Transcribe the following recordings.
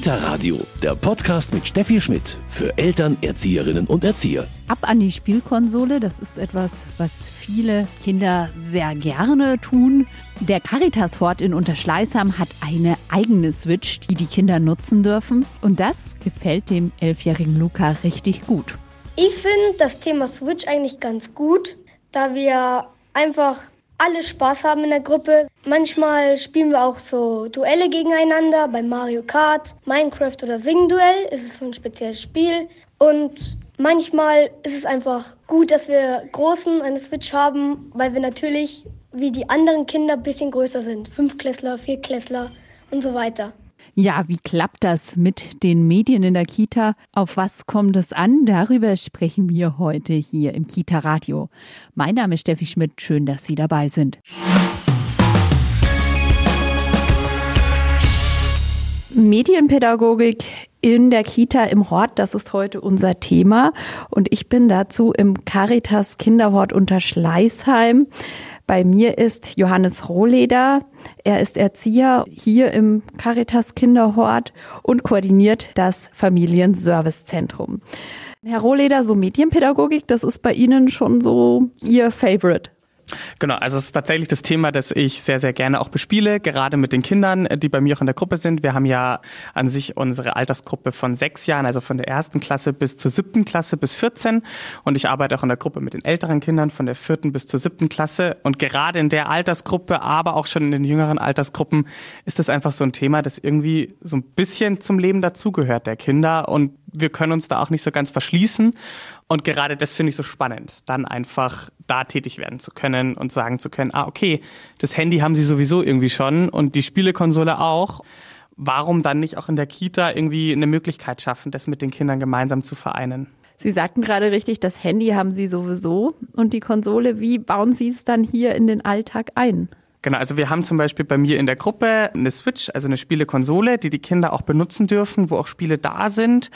Kita Radio, der Podcast mit Steffi Schmidt für Eltern, Erzieherinnen und Erzieher. Ab an die Spielkonsole, das ist etwas, was viele Kinder sehr gerne tun. Der Caritas-Hort in Unterschleißheim hat eine eigene Switch, die die Kinder nutzen dürfen. Und das gefällt dem elfjährigen Luca richtig gut. Ich finde das Thema Switch eigentlich ganz gut, da wir einfach alle Spaß haben in der Gruppe. Manchmal spielen wir auch so Duelle gegeneinander bei Mario Kart, Minecraft oder Sing-Duell. Ist es so ein spezielles Spiel. Und manchmal ist es einfach gut, dass wir Großen eine Switch haben, weil wir natürlich wie die anderen Kinder ein bisschen größer sind. Fünfklässler, Vierklässler und so weiter. Ja, wie klappt das mit den Medien in der Kita? Auf was kommt es an? Darüber sprechen wir heute hier im Kita Radio. Mein Name ist Steffi Schmidt. Schön, dass Sie dabei sind. Medienpädagogik in der Kita im Hort, das ist heute unser Thema. Und ich bin dazu im Caritas Kinderhort unter Schleißheim. Bei mir ist Johannes Rohleder. Er ist Erzieher hier im Caritas Kinderhort und koordiniert das Familienservicezentrum. Herr Rohleder, so Medienpädagogik, das ist bei Ihnen schon so Ihr Favorite. Genau, also es ist tatsächlich das Thema, das ich sehr, sehr gerne auch bespiele, gerade mit den Kindern, die bei mir auch in der Gruppe sind. Wir haben ja an sich unsere Altersgruppe von sechs Jahren, also von der ersten Klasse bis zur siebten Klasse bis 14. Und ich arbeite auch in der Gruppe mit den älteren Kindern von der vierten bis zur siebten Klasse. Und gerade in der Altersgruppe, aber auch schon in den jüngeren Altersgruppen, ist das einfach so ein Thema, das irgendwie so ein bisschen zum Leben dazugehört der Kinder. Und wir können uns da auch nicht so ganz verschließen. Und gerade das finde ich so spannend, dann einfach da tätig werden zu können und sagen zu können, ah, okay, das Handy haben sie sowieso irgendwie schon und die Spielekonsole auch. Warum dann nicht auch in der Kita irgendwie eine Möglichkeit schaffen, das mit den Kindern gemeinsam zu vereinen? Sie sagten gerade richtig, das Handy haben Sie sowieso und die Konsole. Wie bauen Sie es dann hier in den Alltag ein? Genau, also wir haben zum Beispiel bei mir in der Gruppe eine Switch, also eine Spielekonsole, die die Kinder auch benutzen dürfen, wo auch Spiele da sind.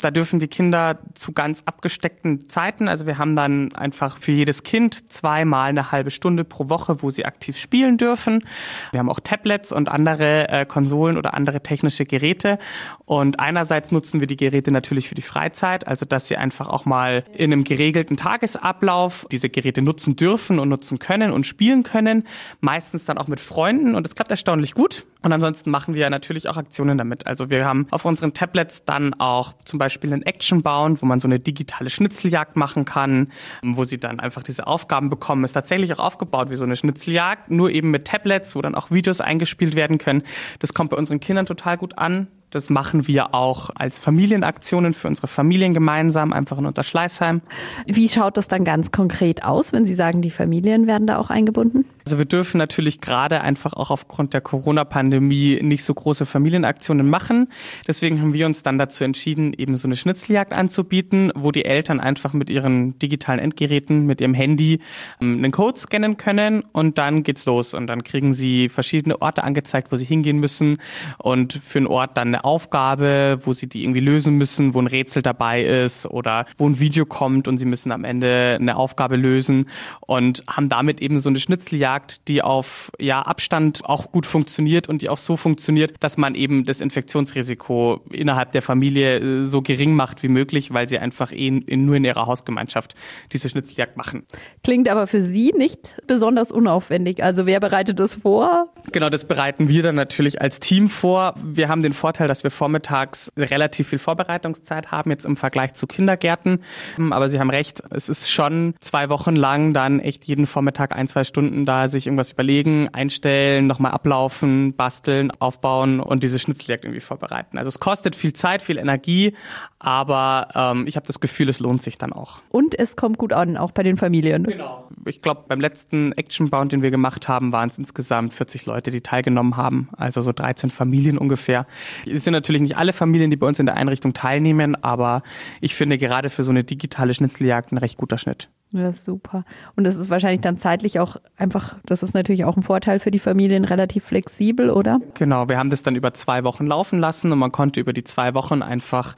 Da dürfen die Kinder zu ganz abgesteckten Zeiten, also wir haben dann einfach für jedes Kind zweimal eine halbe Stunde pro Woche, wo sie aktiv spielen dürfen. Wir haben auch Tablets und andere äh, Konsolen oder andere technische Geräte. Und einerseits nutzen wir die Geräte natürlich für die Freizeit, also dass sie einfach auch mal in einem geregelten Tagesablauf diese Geräte nutzen dürfen und nutzen können und spielen können. Meist meistens dann auch mit Freunden und es klappt erstaunlich gut. Und ansonsten machen wir natürlich auch Aktionen damit. Also wir haben auf unseren Tablets dann auch zum Beispiel einen Action bauen, wo man so eine digitale Schnitzeljagd machen kann, wo sie dann einfach diese Aufgaben bekommen. Ist tatsächlich auch aufgebaut wie so eine Schnitzeljagd, nur eben mit Tablets, wo dann auch Videos eingespielt werden können. Das kommt bei unseren Kindern total gut an. Das machen wir auch als Familienaktionen für unsere Familien gemeinsam, einfach in Unterschleißheim. Wie schaut das dann ganz konkret aus, wenn Sie sagen, die Familien werden da auch eingebunden? Also wir dürfen natürlich gerade einfach auch aufgrund der Corona-Pandemie nicht so große Familienaktionen machen. Deswegen haben wir uns dann dazu entschieden, eben so eine Schnitzeljagd anzubieten, wo die Eltern einfach mit ihren digitalen Endgeräten, mit ihrem Handy ähm, einen Code scannen können und dann geht's los. Und dann kriegen sie verschiedene Orte angezeigt, wo sie hingehen müssen und für einen Ort dann eine Aufgabe, wo sie die irgendwie lösen müssen, wo ein Rätsel dabei ist oder wo ein Video kommt und sie müssen am Ende eine Aufgabe lösen und haben damit eben so eine Schnitzeljagd Jagd, die auf ja, Abstand auch gut funktioniert und die auch so funktioniert, dass man eben das Infektionsrisiko innerhalb der Familie äh, so gering macht wie möglich, weil sie einfach eh in, nur in ihrer Hausgemeinschaft diese Schnitzeljagd machen. Klingt aber für Sie nicht besonders unaufwendig. Also wer bereitet das vor? Genau, das bereiten wir dann natürlich als Team vor. Wir haben den Vorteil, dass wir vormittags relativ viel Vorbereitungszeit haben, jetzt im Vergleich zu Kindergärten. Aber Sie haben recht, es ist schon zwei Wochen lang dann echt jeden Vormittag ein, zwei Stunden da sich irgendwas überlegen, einstellen, nochmal ablaufen, basteln, aufbauen und diese Schnitzeljagd irgendwie vorbereiten. Also es kostet viel Zeit, viel Energie, aber ähm, ich habe das Gefühl, es lohnt sich dann auch. Und es kommt gut an, auch bei den Familien. Genau. Ich glaube, beim letzten Action-Bound, den wir gemacht haben, waren es insgesamt 40 Leute, die teilgenommen haben, also so 13 Familien ungefähr. Es sind natürlich nicht alle Familien, die bei uns in der Einrichtung teilnehmen, aber ich finde gerade für so eine digitale Schnitzeljagd ein recht guter Schnitt. Ja, super. Und das ist wahrscheinlich dann zeitlich auch einfach, das ist natürlich auch ein Vorteil für die Familien, relativ flexibel, oder? Genau, wir haben das dann über zwei Wochen laufen lassen und man konnte über die zwei Wochen einfach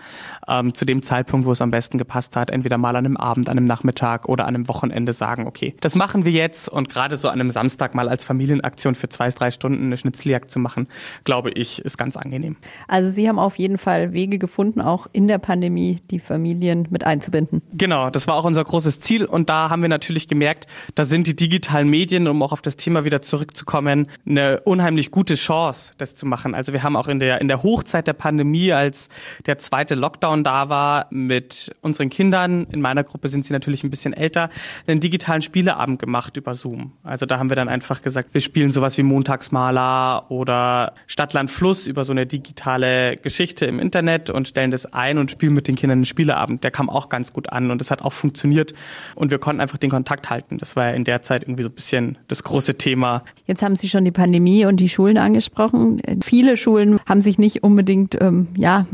ähm, zu dem Zeitpunkt, wo es am besten gepasst hat, entweder mal an einem Abend, an einem Nachmittag oder an einem Wochenende sagen, okay, das machen wir jetzt und gerade so an einem Samstag mal als Familienaktion für zwei, drei Stunden eine Schnitzeljagd zu machen, glaube ich, ist ganz angenehm. Also Sie haben auf jeden Fall Wege gefunden, auch in der Pandemie die Familien mit einzubinden. Genau, das war auch unser großes Ziel und da haben wir natürlich gemerkt, da sind die digitalen Medien, um auch auf das Thema wieder zurückzukommen, eine unheimlich gute Chance, das zu machen. Also wir haben auch in der, in der Hochzeit der Pandemie, als der zweite Lockdown da war, mit unseren Kindern, in meiner Gruppe sind sie natürlich ein bisschen älter, einen digitalen Spieleabend gemacht über Zoom. Also da haben wir dann einfach gesagt, wir spielen sowas wie Montagsmaler oder Stadtland Fluss über so eine digitale Geschichte im Internet und stellen das ein und spielen mit den Kindern einen Spieleabend. Der kam auch ganz gut an und das hat auch funktioniert. Und wir konnten einfach den Kontakt halten. Das war ja in der Zeit irgendwie so ein bisschen das große Thema. Jetzt haben Sie schon die Pandemie und die Schulen angesprochen. Viele Schulen haben sich nicht unbedingt, ähm, ja,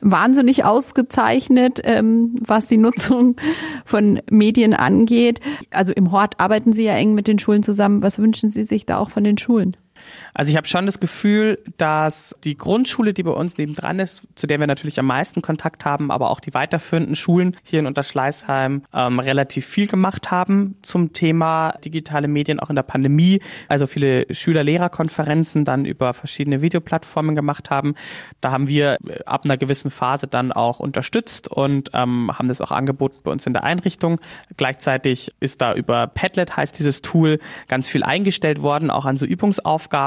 wahnsinnig ausgezeichnet, ähm, was die Nutzung von Medien angeht. Also im Hort arbeiten Sie ja eng mit den Schulen zusammen. Was wünschen Sie sich da auch von den Schulen? Also ich habe schon das Gefühl, dass die Grundschule, die bei uns nebendran ist, zu der wir natürlich am meisten Kontakt haben, aber auch die weiterführenden Schulen hier in Unterschleißheim ähm, relativ viel gemacht haben zum Thema digitale Medien auch in der Pandemie. Also viele Schüler-Lehrer-Konferenzen dann über verschiedene Videoplattformen gemacht haben. Da haben wir äh, ab einer gewissen Phase dann auch unterstützt und ähm, haben das auch angeboten bei uns in der Einrichtung. Gleichzeitig ist da über Padlet heißt dieses Tool ganz viel eingestellt worden, auch an so Übungsaufgaben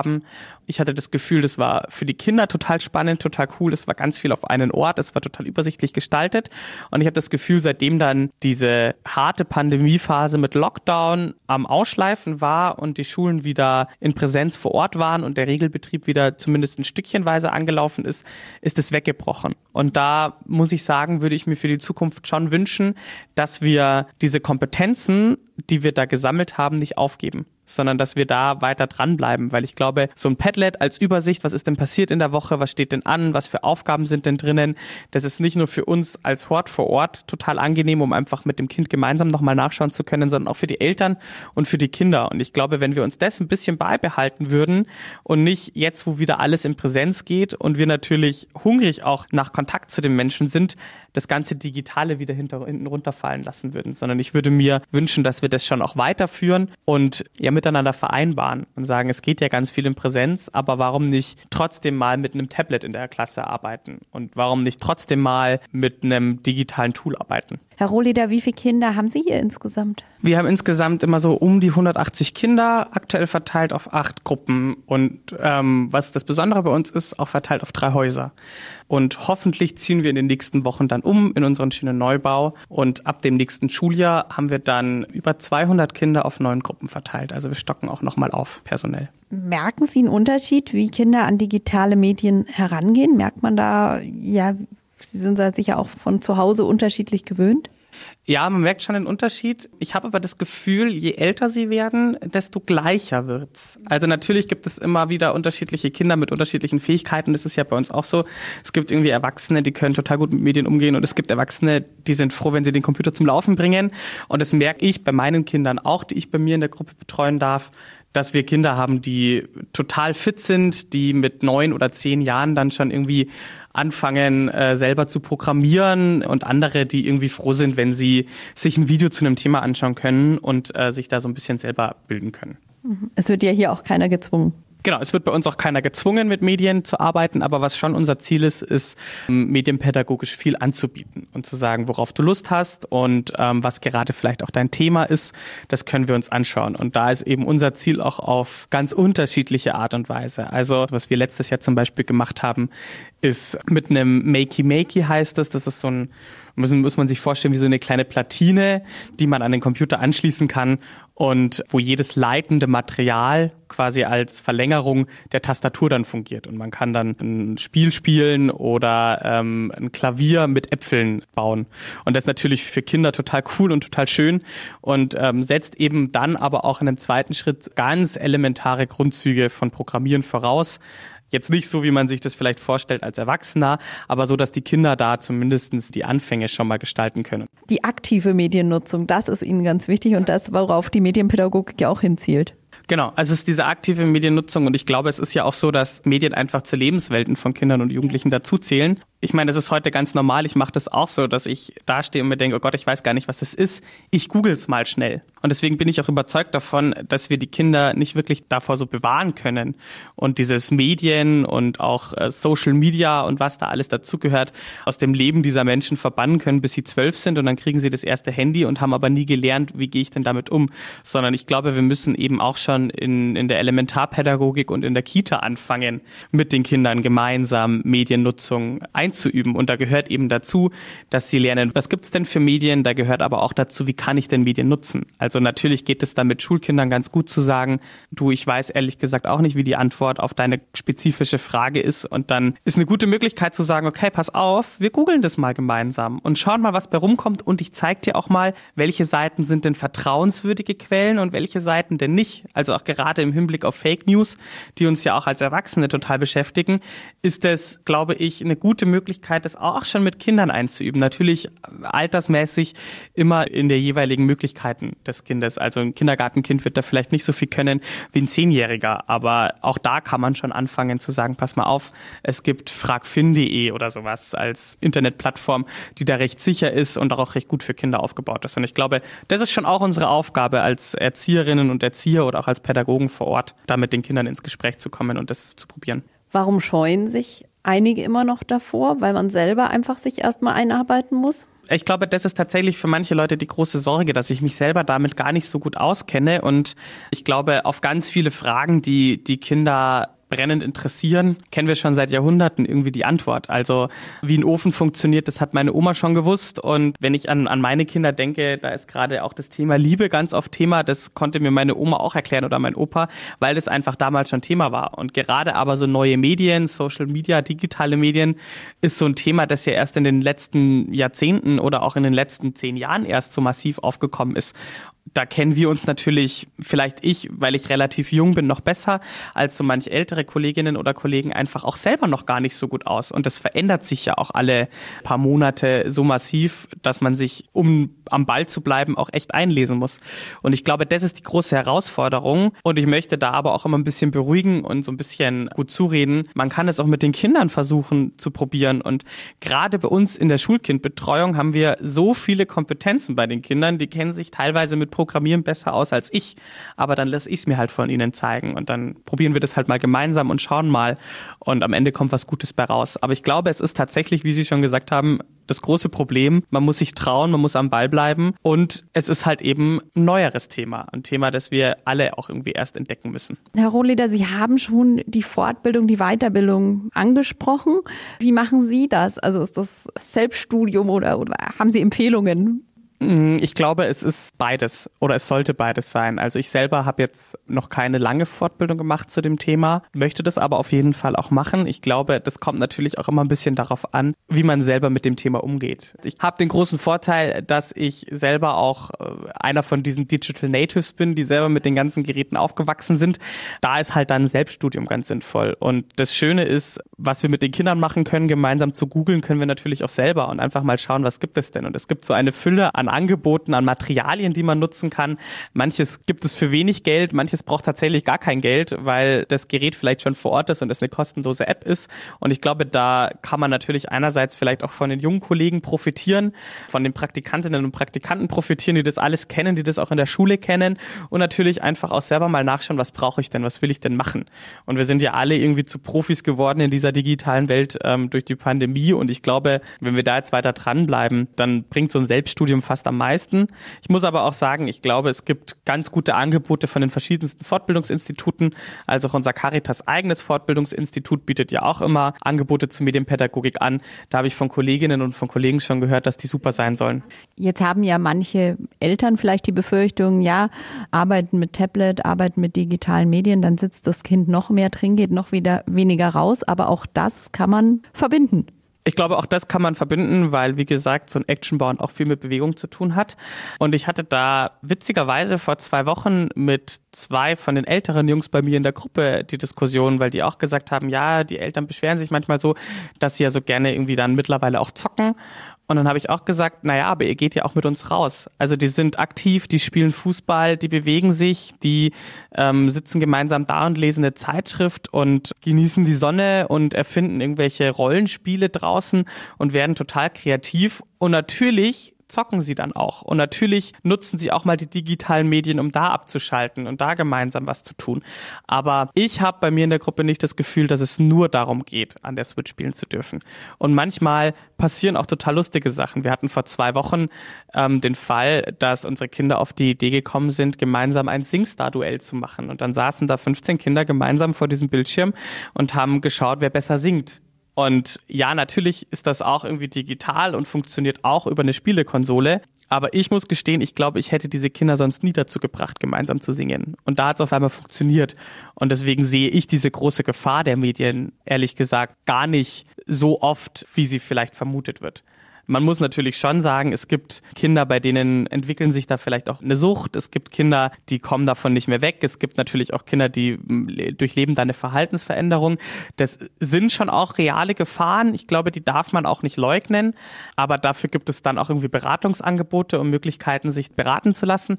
ich hatte das Gefühl, das war für die Kinder total spannend, total cool. Es war ganz viel auf einen Ort, es war total übersichtlich gestaltet. Und ich habe das Gefühl, seitdem dann diese harte Pandemiephase mit Lockdown am Ausschleifen war und die Schulen wieder in Präsenz vor Ort waren und der Regelbetrieb wieder zumindest ein Stückchenweise angelaufen ist, ist es weggebrochen. Und da muss ich sagen, würde ich mir für die Zukunft schon wünschen, dass wir diese Kompetenzen, die wir da gesammelt haben, nicht aufgeben sondern dass wir da weiter dranbleiben, weil ich glaube, so ein Padlet als Übersicht, was ist denn passiert in der Woche, was steht denn an, was für Aufgaben sind denn drinnen, das ist nicht nur für uns als Hort vor Ort total angenehm, um einfach mit dem Kind gemeinsam nochmal nachschauen zu können, sondern auch für die Eltern und für die Kinder. Und ich glaube, wenn wir uns das ein bisschen beibehalten würden und nicht jetzt, wo wieder alles in Präsenz geht und wir natürlich hungrig auch nach Kontakt zu den Menschen sind, das ganze Digitale wieder hinter, hinten runterfallen lassen würden, sondern ich würde mir wünschen, dass wir das schon auch weiterführen und ja miteinander vereinbaren und sagen, es geht ja ganz viel in Präsenz, aber warum nicht trotzdem mal mit einem Tablet in der Klasse arbeiten und warum nicht trotzdem mal mit einem digitalen Tool arbeiten? Herr Rohleder, wie viele Kinder haben Sie hier insgesamt? Wir haben insgesamt immer so um die 180 Kinder, aktuell verteilt auf acht Gruppen. Und ähm, was das Besondere bei uns ist, auch verteilt auf drei Häuser. Und hoffentlich ziehen wir in den nächsten Wochen dann um in unseren schönen Neubau. Und ab dem nächsten Schuljahr haben wir dann über 200 Kinder auf neun Gruppen verteilt. Also wir stocken auch nochmal auf personell. Merken Sie einen Unterschied, wie Kinder an digitale Medien herangehen? Merkt man da, ja, Sie sind sicher auch von zu Hause unterschiedlich gewöhnt? Ja, man merkt schon den Unterschied. Ich habe aber das Gefühl, je älter sie werden, desto gleicher wird's. Also natürlich gibt es immer wieder unterschiedliche Kinder mit unterschiedlichen Fähigkeiten. Das ist ja bei uns auch so. Es gibt irgendwie Erwachsene, die können total gut mit Medien umgehen und es gibt Erwachsene, die sind froh, wenn sie den Computer zum Laufen bringen. Und das merke ich bei meinen Kindern auch, die ich bei mir in der Gruppe betreuen darf, dass wir Kinder haben, die total fit sind, die mit neun oder zehn Jahren dann schon irgendwie anfangen, äh, selber zu programmieren und andere, die irgendwie froh sind, wenn sie sich ein Video zu einem Thema anschauen können und äh, sich da so ein bisschen selber bilden können. Es wird ja hier auch keiner gezwungen. Genau, es wird bei uns auch keiner gezwungen, mit Medien zu arbeiten, aber was schon unser Ziel ist, ist ähm, medienpädagogisch viel anzubieten und zu sagen, worauf du Lust hast und ähm, was gerade vielleicht auch dein Thema ist, das können wir uns anschauen. Und da ist eben unser Ziel auch auf ganz unterschiedliche Art und Weise. Also was wir letztes Jahr zum Beispiel gemacht haben, ist mit einem Makey Makey heißt das, das ist so ein müssen, muss man sich vorstellen wie so eine kleine Platine, die man an den Computer anschließen kann und wo jedes leitende Material quasi als Verlängerung der Tastatur dann fungiert. Und man kann dann ein Spiel spielen oder ähm, ein Klavier mit Äpfeln bauen. Und das ist natürlich für Kinder total cool und total schön und ähm, setzt eben dann aber auch in einem zweiten Schritt ganz elementare Grundzüge von Programmieren voraus Jetzt nicht so, wie man sich das vielleicht vorstellt als Erwachsener, aber so, dass die Kinder da zumindest die Anfänge schon mal gestalten können. Die aktive Mediennutzung, das ist Ihnen ganz wichtig und das, worauf die Medienpädagogik ja auch hinzielt. Genau, also es ist diese aktive Mediennutzung und ich glaube, es ist ja auch so, dass Medien einfach zu Lebenswelten von Kindern und Jugendlichen dazuzählen ich meine, das ist heute ganz normal. Ich mache das auch so, dass ich dastehe und mir denke, oh Gott, ich weiß gar nicht, was das ist. Ich google es mal schnell. Und deswegen bin ich auch überzeugt davon, dass wir die Kinder nicht wirklich davor so bewahren können. Und dieses Medien und auch äh, Social Media und was da alles dazugehört, aus dem Leben dieser Menschen verbannen können, bis sie zwölf sind und dann kriegen sie das erste Handy und haben aber nie gelernt, wie gehe ich denn damit um. Sondern ich glaube, wir müssen eben auch schon in, in der Elementarpädagogik und in der Kita anfangen, mit den Kindern gemeinsam Mediennutzung einzuüben. Und da gehört eben dazu, dass sie lernen, was gibt's denn für Medien? Da gehört aber auch dazu, wie kann ich denn Medien nutzen? Also natürlich geht es da mit Schulkindern ganz gut zu sagen, du, ich weiß ehrlich gesagt auch nicht, wie die Antwort auf deine spezifische Frage ist. Und dann ist eine gute Möglichkeit zu sagen, okay, pass auf, wir googeln das mal gemeinsam und schauen mal, was bei rumkommt. Und ich zeige dir auch mal, welche Seiten sind denn vertrauenswürdige Quellen und welche Seiten denn nicht. Also auch gerade im Hinblick auf Fake News, die uns ja auch als Erwachsene total beschäftigen, ist es, glaube ich, eine gute Möglichkeit, Möglichkeit, das auch schon mit Kindern einzuüben. Natürlich altersmäßig immer in der jeweiligen Möglichkeiten des Kindes. Also ein Kindergartenkind wird da vielleicht nicht so viel können wie ein Zehnjähriger, aber auch da kann man schon anfangen zu sagen, pass mal auf, es gibt fragfin.de oder sowas als Internetplattform, die da recht sicher ist und auch recht gut für Kinder aufgebaut ist. Und ich glaube, das ist schon auch unsere Aufgabe als Erzieherinnen und Erzieher oder auch als Pädagogen vor Ort, da mit den Kindern ins Gespräch zu kommen und das zu probieren. Warum scheuen sich einige immer noch davor, weil man selber einfach sich erstmal einarbeiten muss? Ich glaube, das ist tatsächlich für manche Leute die große Sorge, dass ich mich selber damit gar nicht so gut auskenne. Und ich glaube, auf ganz viele Fragen, die die Kinder brennend interessieren, kennen wir schon seit Jahrhunderten irgendwie die Antwort. Also wie ein Ofen funktioniert, das hat meine Oma schon gewusst. Und wenn ich an, an meine Kinder denke, da ist gerade auch das Thema Liebe ganz oft Thema. Das konnte mir meine Oma auch erklären oder mein Opa, weil das einfach damals schon Thema war. Und gerade aber so neue Medien, Social Media, digitale Medien ist so ein Thema, das ja erst in den letzten Jahrzehnten oder auch in den letzten zehn Jahren erst so massiv aufgekommen ist da kennen wir uns natürlich, vielleicht ich, weil ich relativ jung bin, noch besser als so manch ältere Kolleginnen oder Kollegen einfach auch selber noch gar nicht so gut aus. Und das verändert sich ja auch alle paar Monate so massiv, dass man sich, um am Ball zu bleiben, auch echt einlesen muss. Und ich glaube, das ist die große Herausforderung. Und ich möchte da aber auch immer ein bisschen beruhigen und so ein bisschen gut zureden. Man kann es auch mit den Kindern versuchen zu probieren. Und gerade bei uns in der Schulkindbetreuung haben wir so viele Kompetenzen bei den Kindern, die kennen sich teilweise mit Programmieren besser aus als ich, aber dann lasse ich es mir halt von ihnen zeigen und dann probieren wir das halt mal gemeinsam und schauen mal und am Ende kommt was Gutes bei raus. Aber ich glaube, es ist tatsächlich, wie Sie schon gesagt haben, das große Problem. Man muss sich trauen, man muss am Ball bleiben und es ist halt eben ein neueres Thema, ein Thema, das wir alle auch irgendwie erst entdecken müssen. Herr Rohleder, Sie haben schon die Fortbildung, die Weiterbildung angesprochen. Wie machen Sie das? Also ist das Selbststudium oder, oder haben Sie Empfehlungen? Mm, ich glaube, es ist beides oder es sollte beides sein. Also ich selber habe jetzt noch keine lange Fortbildung gemacht zu dem Thema, möchte das aber auf jeden Fall auch machen. Ich glaube, das kommt natürlich auch immer ein bisschen darauf an, wie man selber mit dem Thema umgeht. Ich habe den großen Vorteil, dass ich selber auch äh, einer von diesen Digital Natives bin, die selber mit den ganzen Geräten aufgewachsen sind. Da ist halt dann Selbststudium ganz sinnvoll. Und das Schöne ist, was wir mit den Kindern machen können, gemeinsam zu googeln, können wir natürlich auch selber und einfach mal schauen, was gibt es denn. Und es gibt so eine Fülle an Angeboten, an Materialien, die man nutzen kann. Manches gibt es für wenig Geld, manches braucht tatsächlich gar kein Geld, weil das Gerät vielleicht schon vor Ort ist und es eine kostenlose App ist. Und ich glaube, da kann man natürlich einerseits vielleicht auch von den jungen Kollegen profitieren, von den Praktikantinnen und Praktikanten profitieren, die das alles kennen, die das auch in der Schule kennen und natürlich einfach auch selber mal nachschauen, was brauche ich denn, was will ich denn machen. Und wir sind ja alle irgendwie zu Profis geworden in dieser digitalen Welt ähm, durch die Pandemie und ich glaube, wenn wir da jetzt weiter dranbleiben, dann bringt so ein Selbststudium fast fast am meisten. Ich muss aber auch sagen, ich glaube, es gibt ganz gute Angebote von den verschiedensten Fortbildungsinstituten. Also unser Caritas eigenes Fortbildungsinstitut bietet ja auch immer Angebote zur Medienpädagogik an. Da habe ich von Kolleginnen und von Kollegen schon gehört, dass die super sein sollen. Jetzt haben ja manche Eltern vielleicht die Befürchtung, ja, arbeiten mit Tablet, arbeiten mit digitalen Medien, dann sitzt das Kind noch mehr drin, geht noch wieder weniger raus. Aber auch das kann man verbinden. Ich glaube, auch das kann man verbinden, weil, wie gesagt, so ein Actionbound auch viel mit Bewegung zu tun hat. Und ich hatte da witzigerweise vor zwei Wochen mit zwei von den älteren Jungs bei mir in der Gruppe die Diskussion, weil die auch gesagt haben, ja, die Eltern beschweren sich manchmal so, dass sie ja so gerne irgendwie dann mittlerweile auch zocken. Und dann habe ich auch gesagt, naja, aber ihr geht ja auch mit uns raus. Also die sind aktiv, die spielen Fußball, die bewegen sich, die ähm, sitzen gemeinsam da und lesen eine Zeitschrift und genießen die Sonne und erfinden irgendwelche Rollenspiele draußen und werden total kreativ. Und natürlich zocken sie dann auch. Und natürlich nutzen sie auch mal die digitalen Medien, um da abzuschalten und da gemeinsam was zu tun. Aber ich habe bei mir in der Gruppe nicht das Gefühl, dass es nur darum geht, an der Switch spielen zu dürfen. Und manchmal passieren auch total lustige Sachen. Wir hatten vor zwei Wochen ähm, den Fall, dass unsere Kinder auf die Idee gekommen sind, gemeinsam ein Singstar-Duell zu machen. Und dann saßen da 15 Kinder gemeinsam vor diesem Bildschirm und haben geschaut, wer besser singt. Und ja, natürlich ist das auch irgendwie digital und funktioniert auch über eine Spielekonsole. Aber ich muss gestehen, ich glaube, ich hätte diese Kinder sonst nie dazu gebracht, gemeinsam zu singen. Und da hat es auf einmal funktioniert. Und deswegen sehe ich diese große Gefahr der Medien, ehrlich gesagt, gar nicht so oft, wie sie vielleicht vermutet wird. Man muss natürlich schon sagen, es gibt Kinder, bei denen entwickeln sich da vielleicht auch eine Sucht. Es gibt Kinder, die kommen davon nicht mehr weg. Es gibt natürlich auch Kinder, die hm, durchleben da eine Verhaltensveränderung. Das sind schon auch reale Gefahren. Ich glaube, die darf man auch nicht leugnen. Aber dafür gibt es dann auch irgendwie Beratungsangebote und Möglichkeiten, sich beraten zu lassen.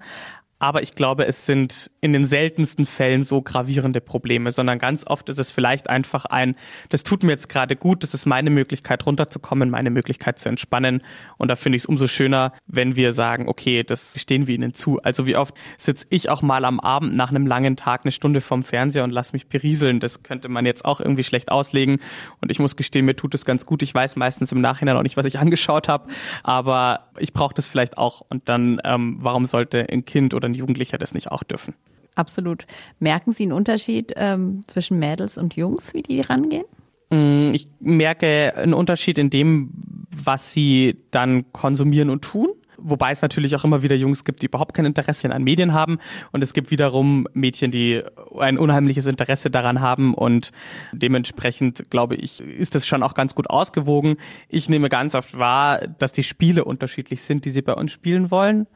Aber ich glaube, es sind in den seltensten Fällen so gravierende Probleme, sondern ganz oft ist es vielleicht einfach ein, das tut mir jetzt gerade gut, das ist meine Möglichkeit runterzukommen, meine Möglichkeit zu entspannen. Und da finde ich es umso schöner, wenn wir sagen, okay, das stehen wir ihnen zu. Also wie oft sitze ich auch mal am Abend nach einem langen Tag eine Stunde vorm Fernseher und lass mich berieseln. Das könnte man jetzt auch irgendwie schlecht auslegen. Und ich muss gestehen, mir tut es ganz gut. Ich weiß meistens im Nachhinein auch nicht, was ich angeschaut habe, aber ich brauche das vielleicht auch. Und dann, ähm, warum sollte ein Kind oder ein Jugendlicher das nicht auch dürfen. Absolut. Merken Sie einen Unterschied ähm, zwischen Mädels und Jungs, wie die rangehen? Mm, ich merke einen Unterschied in dem, was sie dann konsumieren und tun. Wobei es natürlich auch immer wieder Jungs gibt, die überhaupt kein Interesse an Medien haben. Und es gibt wiederum Mädchen, die ein unheimliches Interesse daran haben. Und dementsprechend, glaube ich, ist das schon auch ganz gut ausgewogen. Ich nehme ganz oft wahr, dass die Spiele unterschiedlich sind, die sie bei uns spielen wollen.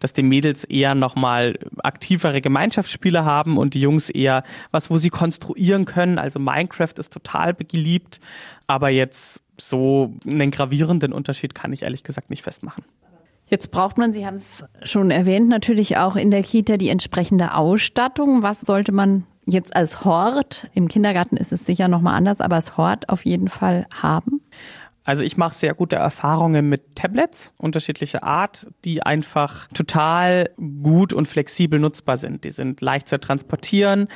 Dass die Mädels eher nochmal aktivere Gemeinschaftsspiele haben und die Jungs eher was, wo sie konstruieren können. Also Minecraft ist total beliebt. Aber jetzt so einen gravierenden Unterschied kann ich ehrlich gesagt nicht festmachen. Jetzt braucht man, Sie haben es schon erwähnt, natürlich auch in der Kita die entsprechende Ausstattung. Was sollte man jetzt als Hort, im Kindergarten ist es sicher nochmal anders, aber als Hort auf jeden Fall haben? Also ich mache sehr gute Erfahrungen mit Tablets unterschiedlicher Art, die einfach total gut und flexibel nutzbar sind. Die sind leicht zu transportieren,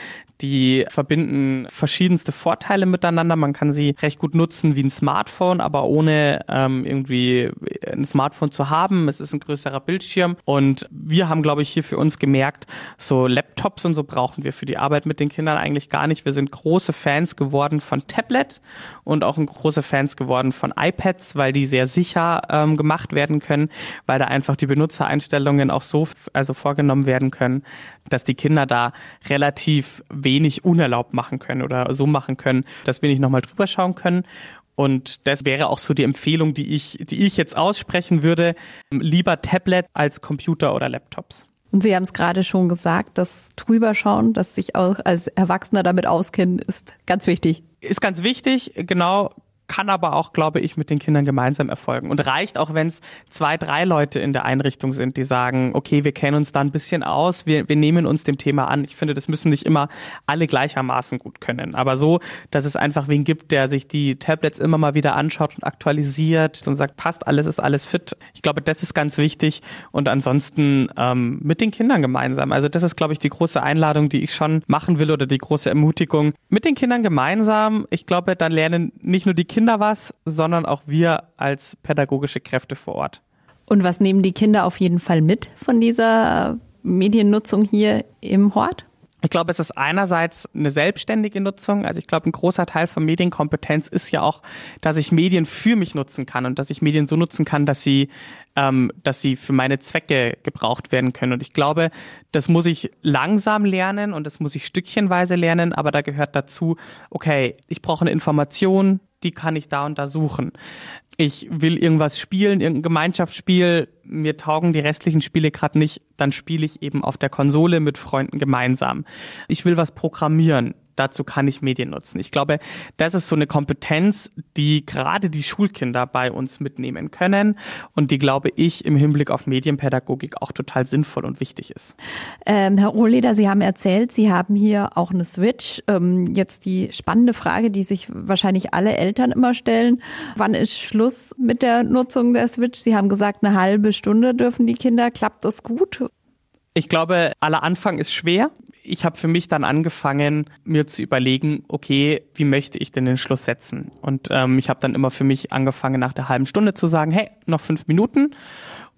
die verbinden verschiedenste Vorteile miteinander. Man kann sie recht gut nutzen wie ein Smartphone, aber ohne ähm, irgendwie ein Smartphone zu haben. Es ist ein größerer Bildschirm. Und wir haben, glaube ich, hier für uns gemerkt, so Laptops und so brauchen wir für die Arbeit mit den Kindern eigentlich gar nicht. Wir sind große Fans geworden von Tablet und auch große Fans geworden von iPads, weil die sehr sicher ähm, gemacht werden können, weil da einfach die Benutzereinstellungen auch so also vorgenommen werden können, dass die Kinder da relativ wenig unerlaubt machen können oder so machen können, dass wir nicht nochmal drüber schauen können. Und das wäre auch so die Empfehlung, die ich, die ich jetzt aussprechen würde. Lieber Tablet als Computer oder Laptops. Und Sie haben es gerade schon gesagt, das Drüberschauen, das sich auch als Erwachsener damit auskennen, ist ganz wichtig. Ist ganz wichtig, genau kann aber auch, glaube ich, mit den Kindern gemeinsam erfolgen. Und reicht auch, wenn es zwei, drei Leute in der Einrichtung sind, die sagen, okay, wir kennen uns da ein bisschen aus, wir, wir nehmen uns dem Thema an. Ich finde, das müssen nicht immer alle gleichermaßen gut können. Aber so, dass es einfach wen gibt, der sich die Tablets immer mal wieder anschaut und aktualisiert und sagt, passt alles, ist alles fit. Ich glaube, das ist ganz wichtig. Und ansonsten ähm, mit den Kindern gemeinsam. Also das ist, glaube ich, die große Einladung, die ich schon machen will oder die große Ermutigung. Mit den Kindern gemeinsam. Ich glaube, dann lernen nicht nur die Kinder, Kinder was, sondern auch wir als pädagogische Kräfte vor Ort. Und was nehmen die Kinder auf jeden Fall mit von dieser Mediennutzung hier im Hort? Ich glaube, es ist einerseits eine selbstständige Nutzung. Also ich glaube, ein großer Teil von Medienkompetenz ist ja auch, dass ich Medien für mich nutzen kann und dass ich Medien so nutzen kann, dass sie, ähm, dass sie für meine Zwecke gebraucht werden können. Und ich glaube, das muss ich langsam lernen und das muss ich stückchenweise lernen. Aber da gehört dazu, okay, ich brauche eine Information, die kann ich da und da suchen. Ich will irgendwas spielen, irgendein Gemeinschaftsspiel, mir taugen die restlichen Spiele gerade nicht, dann spiele ich eben auf der Konsole mit Freunden gemeinsam. Ich will was programmieren, dazu kann ich Medien nutzen. Ich glaube, das ist so eine Kompetenz, die gerade die Schulkinder bei uns mitnehmen können und die, glaube ich, im Hinblick auf Medienpädagogik auch total sinnvoll und wichtig ist. Ähm, Herr Rohleder, Sie haben erzählt, Sie haben hier auch eine Switch. Ähm, jetzt die spannende Frage, die sich wahrscheinlich alle Eltern immer stellen. Wann ist Schluss mit der Nutzung der Switch? Sie haben gesagt, eine halbe Stunde dürfen die Kinder. Klappt das gut? Ich glaube, aller Anfang ist schwer ich habe für mich dann angefangen, mir zu überlegen, okay, wie möchte ich denn den Schluss setzen? Und ähm, ich habe dann immer für mich angefangen, nach der halben Stunde zu sagen, hey, noch fünf Minuten.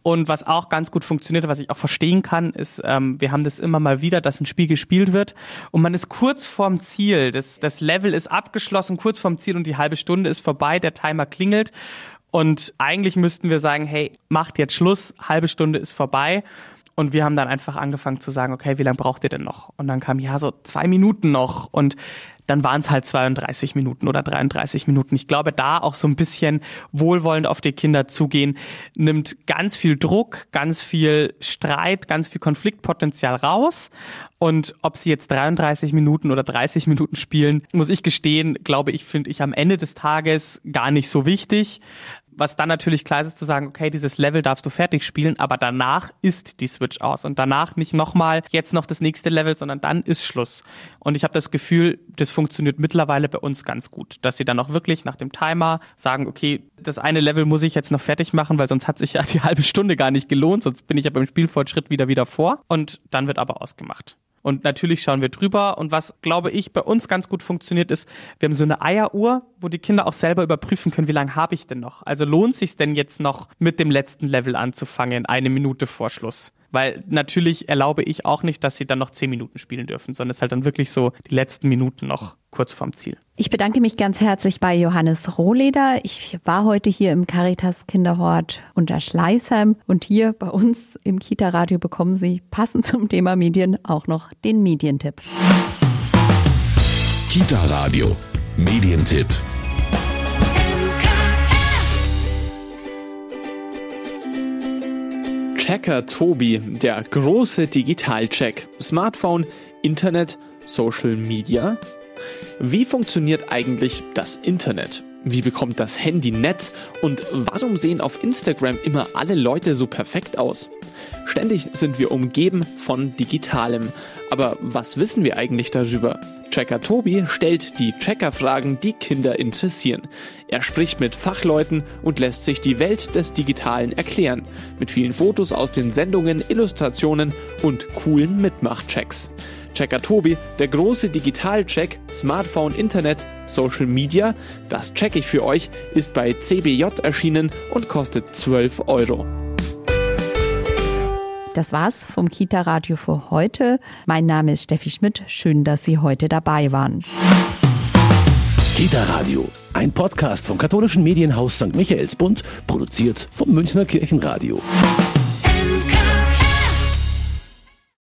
Und was auch ganz gut funktioniert, was ich auch verstehen kann, ist, ähm, wir haben das immer mal wieder, dass ein Spiel gespielt wird und man ist kurz vorm Ziel. Das, das Level ist abgeschlossen, kurz vorm Ziel und die halbe Stunde ist vorbei, der Timer klingelt. Und eigentlich müssten wir sagen, hey, macht jetzt Schluss, halbe Stunde ist vorbei. Und wir haben dann einfach angefangen zu sagen, okay, wie lange braucht ihr denn noch? Und dann kam, ja, so zwei Minuten noch. Und dann waren es halt 32 Minuten oder 33 Minuten. Ich glaube, da auch so ein bisschen wohlwollend auf die Kinder zugehen, nimmt ganz viel Druck, ganz viel Streit, ganz viel Konfliktpotenzial raus. Und ob sie jetzt 33 Minuten oder 30 Minuten spielen, muss ich gestehen, glaube ich, finde ich am Ende des Tages gar nicht so wichtig was dann natürlich klar ist, zu sagen, okay, dieses Level darfst du fertig spielen, aber danach ist die Switch aus und danach nicht nochmal jetzt noch das nächste Level, sondern dann ist Schluss. Und ich habe das Gefühl, das funktioniert mittlerweile bei uns ganz gut, dass sie dann auch wirklich nach dem Timer sagen, okay, das eine Level muss ich jetzt noch fertig machen, weil sonst hat sich ja die halbe Stunde gar nicht gelohnt, sonst bin ich ja beim Spielfortschritt wieder wieder vor und dann wird aber ausgemacht. Und natürlich schauen wir drüber. Und was, glaube ich, bei uns ganz gut funktioniert, ist, wir haben so eine Eieruhr, wo die Kinder auch selber überprüfen können, wie lange habe ich denn noch? Also lohnt sich denn jetzt noch mit dem letzten Level anzufangen, eine Minute vor Schluss? Weil natürlich erlaube ich auch nicht, dass sie dann noch zehn Minuten spielen dürfen, sondern es ist halt dann wirklich so die letzten Minuten noch kurz vorm Ziel. Ich bedanke mich ganz herzlich bei Johannes Rohleder. Ich war heute hier im Caritas Kinderhort unter Schleißheim und hier bei uns im Kita-Radio bekommen Sie passend zum Thema Medien auch noch den Medientipp. Kita-Radio, Medientipp. Checker Tobi, der große Digitalcheck. Smartphone, Internet, Social Media. Wie funktioniert eigentlich das Internet? Wie bekommt das Handy Netz? Und warum sehen auf Instagram immer alle Leute so perfekt aus? Ständig sind wir umgeben von Digitalem. Aber was wissen wir eigentlich darüber? Checker Tobi stellt die Checker-Fragen, die Kinder interessieren. Er spricht mit Fachleuten und lässt sich die Welt des Digitalen erklären. Mit vielen Fotos aus den Sendungen, Illustrationen und coolen Mitmachchecks. Checker Tobi, der große Digitalcheck, Smartphone, Internet, Social Media, das check ich für euch, ist bei CBJ erschienen und kostet 12 Euro. Das war's vom Kita Radio für heute. Mein Name ist Steffi Schmidt. Schön, dass Sie heute dabei waren. Kita Radio, ein Podcast vom katholischen Medienhaus St. Michaelsbund, produziert vom Münchner Kirchenradio.